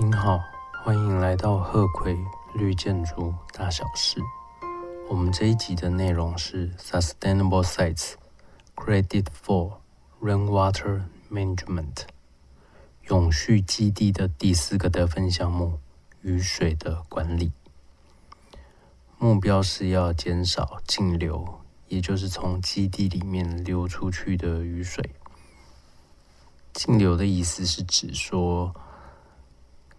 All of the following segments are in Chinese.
您好，欢迎来到鹤葵绿建筑大小事。我们这一集的内容是 Sustainable Sites Credit for Rainwater Management，永续基地的第四个得分项目——雨水的管理。目标是要减少径流，也就是从基地里面流出去的雨水。径流的意思是指说，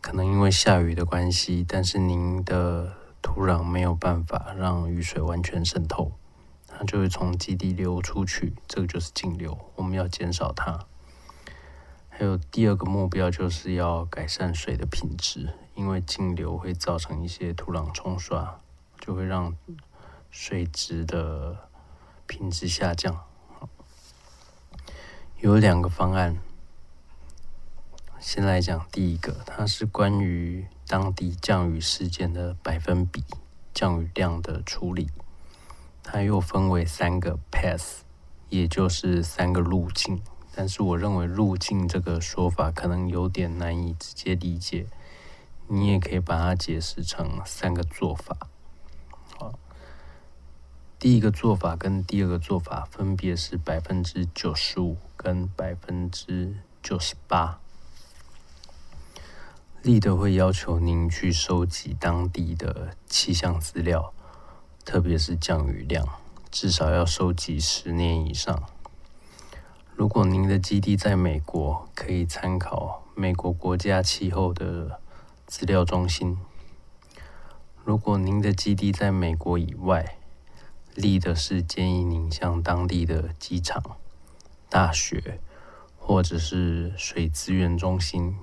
可能因为下雨的关系，但是您的土壤没有办法让雨水完全渗透，它就会从基地流出去，这个就是径流，我们要减少它。还有第二个目标就是要改善水的品质，因为径流会造成一些土壤冲刷，就会让水质的品质下降。有两个方案。先来讲第一个，它是关于当地降雨事件的百分比、降雨量的处理。它又分为三个 path，也就是三个路径。但是我认为路径这个说法可能有点难以直接理解，你也可以把它解释成三个做法。好，第一个做法跟第二个做法分别是百分之九十五跟百分之九十八。立德会要求您去收集当地的气象资料，特别是降雨量，至少要收集十年以上。如果您的基地在美国，可以参考美国国家气候的资料中心；如果您的基地在美国以外，立德是建议您向当地的机场、大学或者是水资源中心。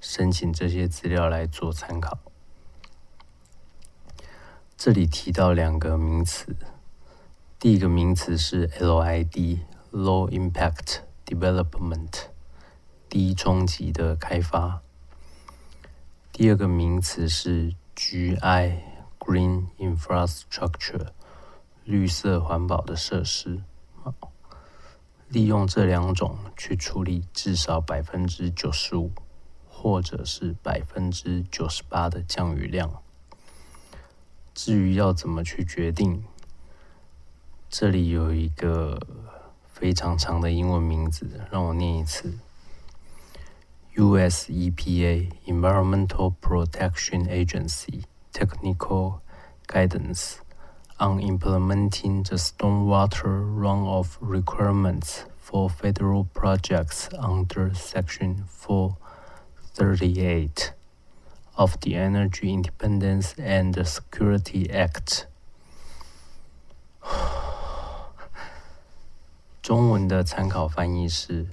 申请这些资料来做参考。这里提到两个名词，第一个名词是 LID（Low Impact Development，低冲击的开发）。第二个名词是 GI（Green Infrastructure，绿色环保的设施）。利用这两种去处理至少百分之九十五。或者是百分之九十八的降雨量。至于要怎么去决定，这里有一个非常长的英文名字，让我念一次：U.S. EPA Environmental Protection Agency Technical Guidance on Implementing the Stormwater Runoff Requirements for Federal Projects under Section Four. Thirty-eight of the Energy Independence and Security Act。中文的参考翻译是：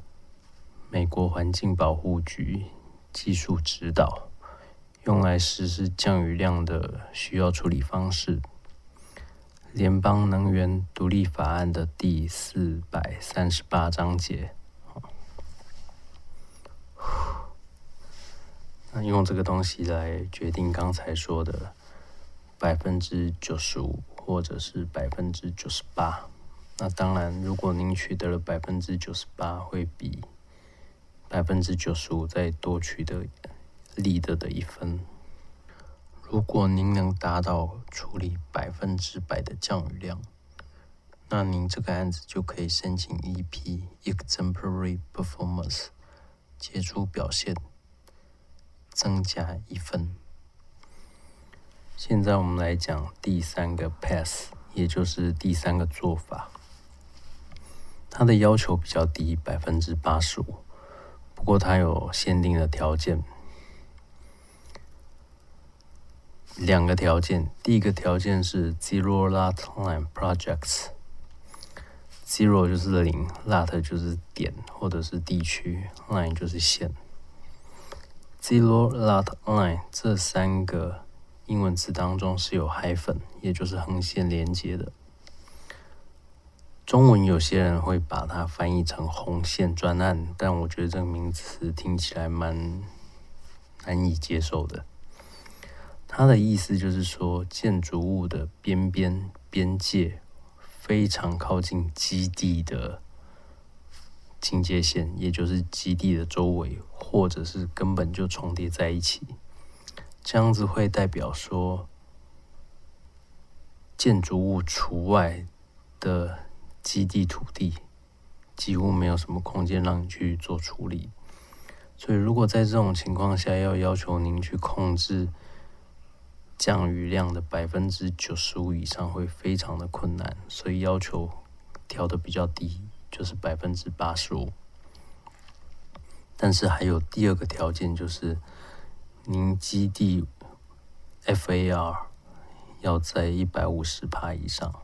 美国环境保护局技术指导，用来实施降雨量的需要处理方式。联邦能源独立法案的第四百三十八章节。那用这个东西来决定刚才说的百分之九十五，或者是百分之九十八。那当然，如果您取得了百分之九十八，会比百分之九十五再多取得利得的一分。如果您能达到处理百分之百的降雨量，那您这个案子就可以申请 EP（Exemplary Performance） 杰出表现。增加一分。现在我们来讲第三个 pass，也就是第三个做法。它的要求比较低，百分之八十五。不过它有限定的条件，两个条件。第一个条件是 zero lot line projects。zero 就是零，lot 就是点或者是地区，line 就是线。Zero lot line 这三个英文字当中是有 hyphen，也就是横线连接的。中文有些人会把它翻译成红线专案，但我觉得这个名词听起来蛮难以接受的。它的意思就是说，建筑物的边边边界非常靠近基地的境界线，也就是基地的周围，或者是根本就重叠在一起。这样子会代表说，建筑物除外的基地土地几乎没有什么空间让你去做处理。所以，如果在这种情况下要要求您去控制降雨量的百分之九十五以上，会非常的困难。所以要求调的比较低。就是百分之八十五，但是还有第二个条件，就是您基地 FAR 要在一百五十帕以上。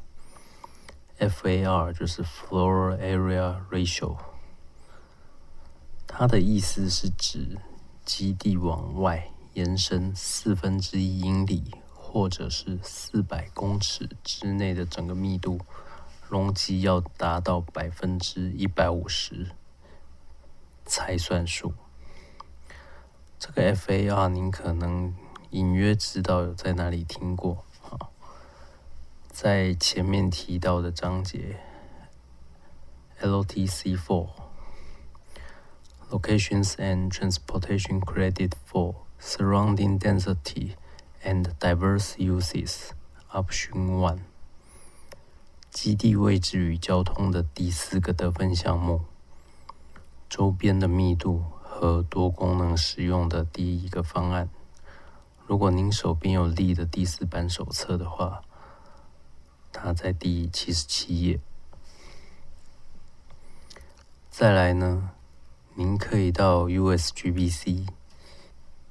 FAR 就是 Floor Area Ratio，它的意思是指基地往外延伸四分之一英里，或者是四百公尺之内的整个密度。容积要达到百分之一百五十才算数。这个 FAR 您可能隐约知道有在哪里听过啊？在前面提到的章节，LTC Four Locations and Transportation Credit for Surrounding Density and Diverse Uses Option One。基地位置与交通的第四个得分项目，周边的密度和多功能使用的第一个方案。如果您手边有立的第四版手册的话，它在第七十七页。再来呢，您可以到 USGBC，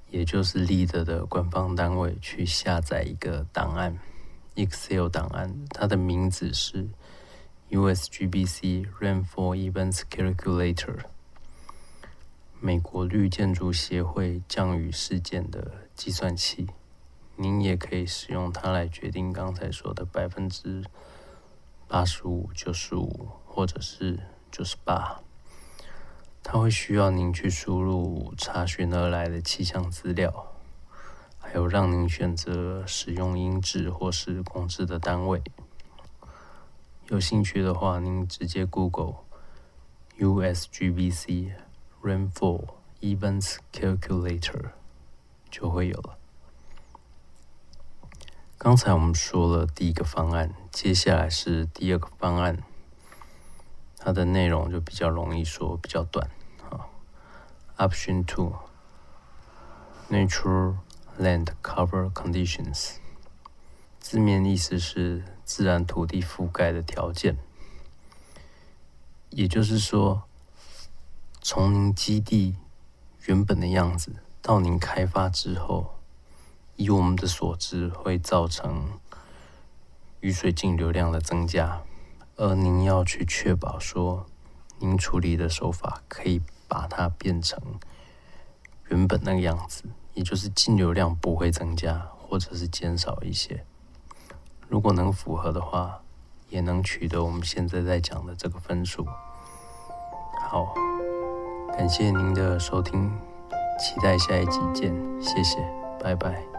也就是立德的官方单位去下载一个档案。Excel 档案，它的名字是 USGBC Rainfall Events Calculator，美国绿建筑协会降雨事件的计算器。您也可以使用它来决定刚才说的百分之八十五、九十五，或者是九十八。它会需要您去输入查询而来的气象资料。还有让您选择使用音质或是公制的单位。有兴趣的话，您直接 Google USGBC Rainfall Events Calculator 就会有了。刚才我们说了第一个方案，接下来是第二个方案，它的内容就比较容易说，比较短啊。Option Two Nature Land cover conditions，字面意思是自然土地覆盖的条件，也就是说，从您基地原本的样子到您开发之后，以我们的所知会造成雨水径流量的增加，而您要去确保说，您处理的手法可以把它变成原本那个样子。也就是净流量不会增加，或者是减少一些。如果能符合的话，也能取得我们现在在讲的这个分数。好，感谢您的收听，期待下一集见，谢谢，拜拜。